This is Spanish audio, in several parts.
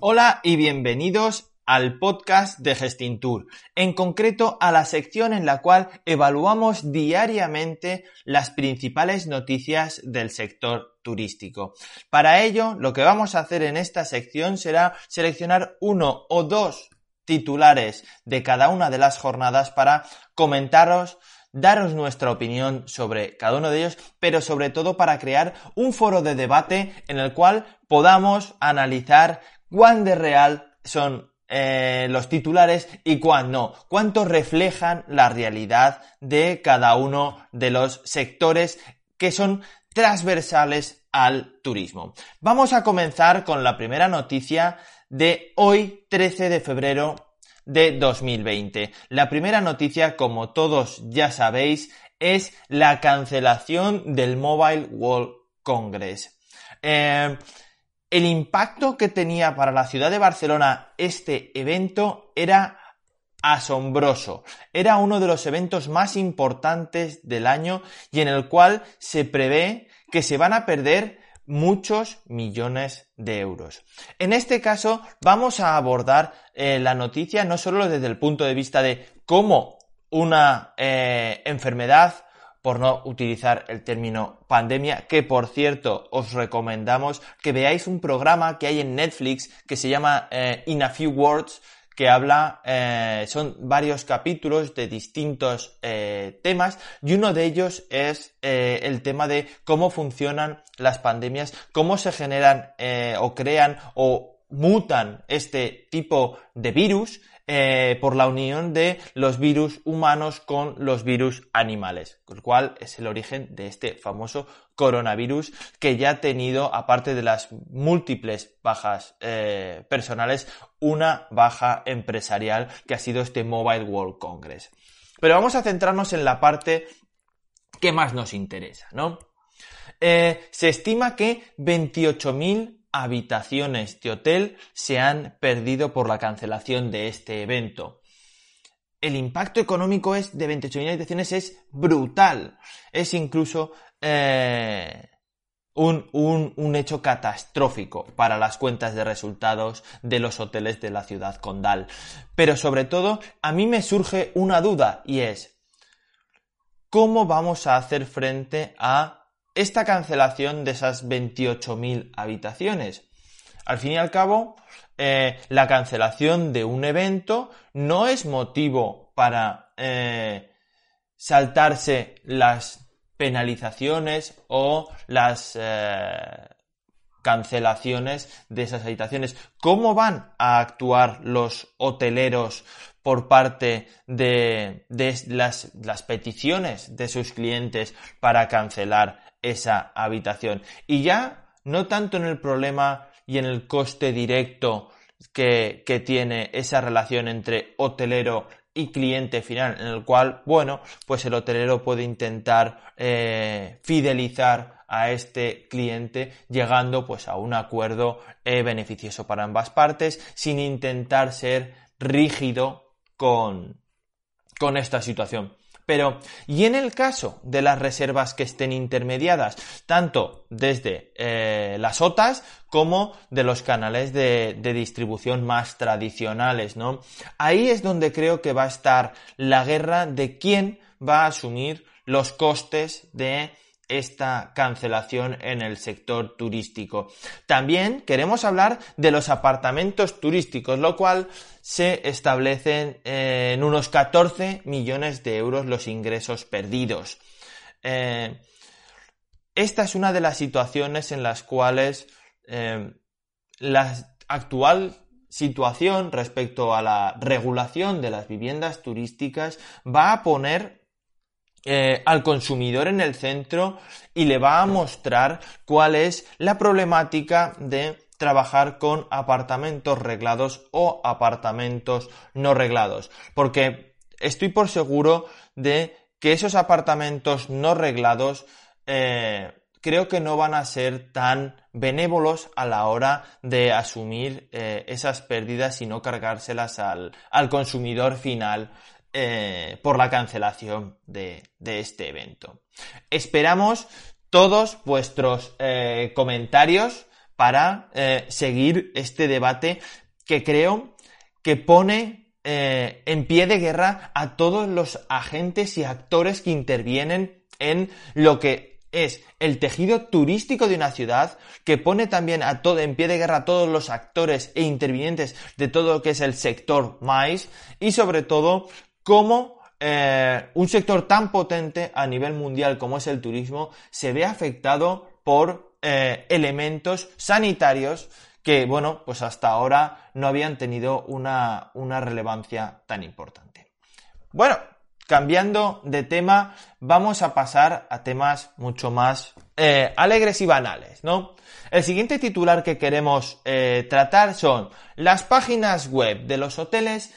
Hola y bienvenidos al podcast de Gestintour, en concreto a la sección en la cual evaluamos diariamente las principales noticias del sector turístico. Para ello, lo que vamos a hacer en esta sección será seleccionar uno o dos titulares de cada una de las jornadas para comentaros daros nuestra opinión sobre cada uno de ellos, pero sobre todo para crear un foro de debate en el cual podamos analizar cuán de real son eh, los titulares y cuán no, cuánto reflejan la realidad de cada uno de los sectores que son transversales al turismo. Vamos a comenzar con la primera noticia de hoy, 13 de febrero de 2020. La primera noticia, como todos ya sabéis, es la cancelación del Mobile World Congress. Eh, el impacto que tenía para la ciudad de Barcelona este evento era asombroso. Era uno de los eventos más importantes del año y en el cual se prevé que se van a perder muchos millones de euros. En este caso vamos a abordar eh, la noticia no solo desde el punto de vista de cómo una eh, enfermedad por no utilizar el término pandemia, que por cierto os recomendamos que veáis un programa que hay en Netflix que se llama eh, In a Few Words, que habla, eh, son varios capítulos de distintos eh, temas y uno de ellos es el tema de cómo funcionan las pandemias, cómo se generan o crean o mutan este tipo de virus eh, por la unión de los virus humanos con los virus animales, el cual es el origen de este famoso coronavirus que ya ha tenido, aparte de las múltiples bajas eh, personales, una baja empresarial que ha sido este Mobile World Congress. Pero vamos a centrarnos en la parte que más nos interesa, ¿no? Eh, se estima que 28.000 habitaciones de hotel se han perdido por la cancelación de este evento. El impacto económico es de 28.000 habitaciones es brutal. Es incluso eh, un, un, hecho catastrófico para las cuentas de resultados de los hoteles de la ciudad condal. Pero sobre todo, a mí me surge una duda y es, ¿cómo vamos a hacer frente a esta cancelación de esas 28.000 habitaciones. Al fin y al cabo, eh, la cancelación de un evento no es motivo para eh, saltarse las penalizaciones o las eh, cancelaciones de esas habitaciones. ¿Cómo van a actuar los hoteleros por parte de, las, las peticiones de sus clientes para cancelar esa habitación. Y ya no tanto en el problema y en el coste directo que, tiene esa relación entre hotelero y cliente final, en el cual, bueno, pues el hotelero puede intentar eh, fidelizar a este cliente llegando pues a un acuerdo eh, beneficioso para ambas partes sin intentar ser rígido con, con esta situación. Pero, ¿y en el caso de las reservas que estén intermediadas, tanto desde eh, las OTAs como de los canales de, de, distribución más tradicionales, ¿no? Ahí es donde creo que va a estar la guerra de quién va a asumir los costes de esta cancelación en el sector turístico. También queremos hablar de los apartamentos turísticos, lo cual se establecen en unos 14 millones de euros los ingresos perdidos. Eh, esta es una de las situaciones en las cuales eh, la actual situación respecto a la regulación de las viviendas turísticas va a poner eh, al consumidor en el centro y le va a mostrar cuál es la problemática de trabajar con apartamentos reglados o apartamentos no reglados. Porque estoy por seguro de que esos apartamentos no reglados eh, creo que no van a ser tan benévolos a la hora de asumir eh, esas pérdidas y no cargárselas al, al consumidor final eh, por la cancelación de, este evento. Esperamos todos vuestros eh, comentarios para eh, seguir este debate que creo que pone en pie de guerra a todos los agentes y actores que intervienen en lo que es el tejido turístico de una ciudad que pone también a todo en pie de guerra a todos los actores e intervinientes de todo lo que es el sector mais y sobre todo cómo eh, un sector tan potente a nivel mundial como es el turismo se ve afectado por eh, elementos sanitarios que, bueno, pues hasta ahora no habían tenido una, una relevancia tan importante. Bueno, cambiando de tema, vamos a pasar a temas mucho más eh, alegres y banales, ¿no? El siguiente titular que queremos tratar son las páginas web de los hoteles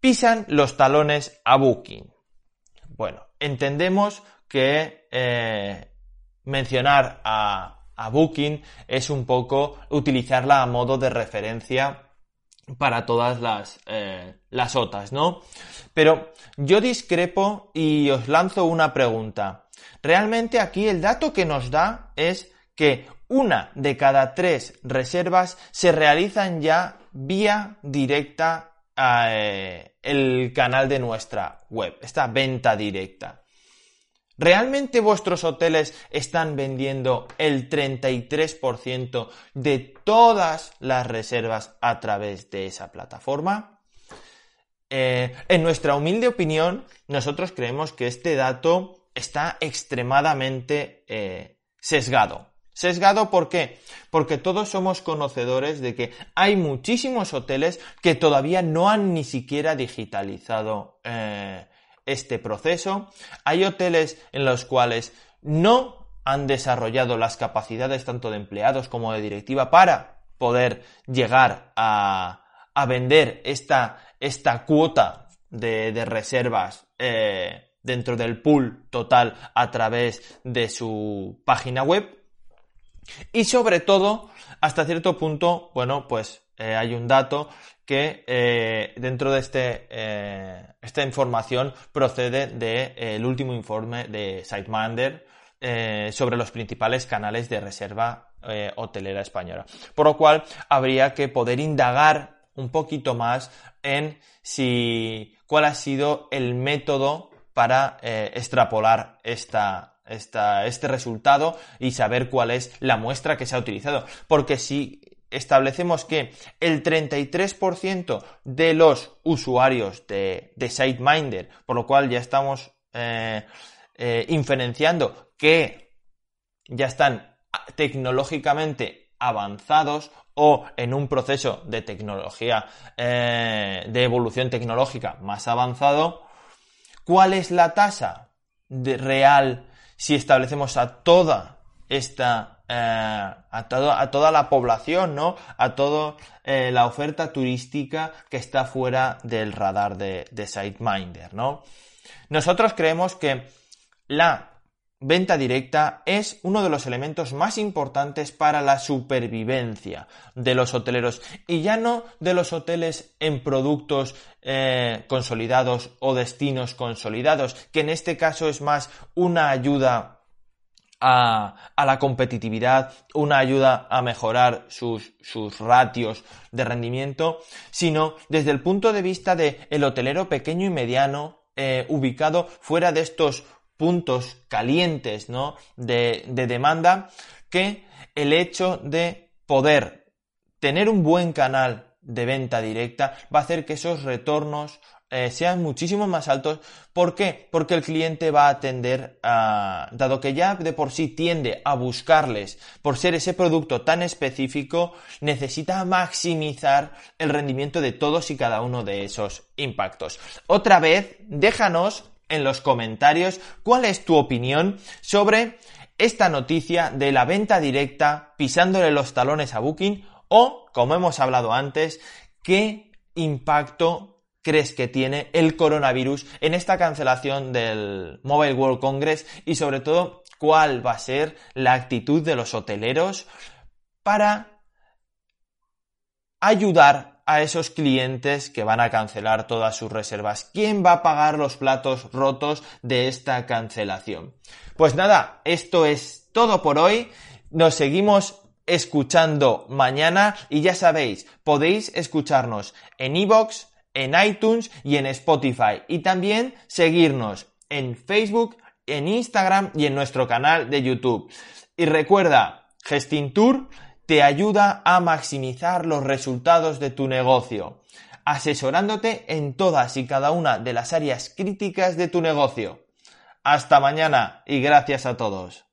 pisan los talones a Booking. Bueno, entendemos que eh, mencionar a, Booking es un poco utilizarla a modo de referencia para todas las, eh, las otras, ¿no? Pero yo discrepo y os lanzo una pregunta. Realmente aquí el dato que nos da es que una de cada tres reservas se realizan ya vía directa eh, el canal de nuestra web, esta venta directa. ¿Realmente vuestros hoteles están vendiendo el 33% de todas las reservas a través de esa plataforma? Eh, en nuestra humilde opinión, nosotros creemos que este dato está extremadamente eh, sesgado. Sesgado, ¿por qué? Porque todos somos conocedores de que hay muchísimos hoteles que todavía no han ni siquiera digitalizado eh, este proceso. Hay hoteles en los cuales no han desarrollado las capacidades tanto de empleados como de directiva para poder llegar a, vender esta, esta cuota de, reservas eh, dentro del pool total a través de su página web. Y sobre todo, hasta cierto punto, bueno, pues eh, hay un dato que eh, dentro de este, eh, esta información procede del último informe de SiteMinder sobre los principales canales de reserva hotelera española. Por lo cual, habría que poder indagar un poquito más en si cuál ha sido el método para extrapolar esta, este resultado y saber cuál es la muestra que se ha utilizado. Porque si establecemos que el 33% de los usuarios de, de SiteMinder, por lo cual ya estamos eh, eh, inferenciando que ya están tecnológicamente avanzados o en un proceso de tecnología, eh, de evolución tecnológica más avanzado, ¿cuál es la tasa de real si establecemos a toda esta eh, a, a, toda la población, ¿no? A toda eh, la oferta turística que está fuera del radar de, de SiteMinder, ¿no? Nosotros creemos que la venta directa es uno de los elementos más importantes para la supervivencia de los hoteleros y ya no de los hoteles en productos eh, consolidados o destinos consolidados, que en este caso es más una ayuda a, la competitividad, una ayuda a mejorar sus, sus, ratios de rendimiento, sino desde el punto de vista del el hotelero pequeño y mediano eh, ubicado fuera de estos puntos calientes ¿no? de, demanda que el hecho de poder tener un buen canal de venta directa va a hacer que esos retornos eh, sean muchísimo más altos. ¿Por qué? Porque el cliente va a atender a, dado que ya de por sí tiende a buscarles por ser ese producto tan específico, necesita maximizar el rendimiento de todos y cada uno de esos impactos. Otra vez, déjanos en los comentarios cuál es tu opinión sobre esta noticia de la venta directa pisándole los talones a Booking o, como hemos hablado antes, qué impacto crees que tiene el coronavirus en esta cancelación del Mobile World Congress y sobre todo cuál va a ser la actitud de los hoteleros para ayudar a esos clientes que van a cancelar todas sus reservas? ¿Quién va a pagar los platos rotos de esta cancelación? Pues nada, esto es todo por hoy. Nos seguimos escuchando mañana y ya sabéis, podéis escucharnos en iVoox, en iTunes y en Spotify y también seguirnos en Facebook, en Instagram y en nuestro canal de YouTube. Y recuerda, Gestintour te ayuda a maximizar los resultados de tu negocio, asesorándote en todas y cada una de las áreas críticas de tu negocio. Hasta mañana y gracias a todos.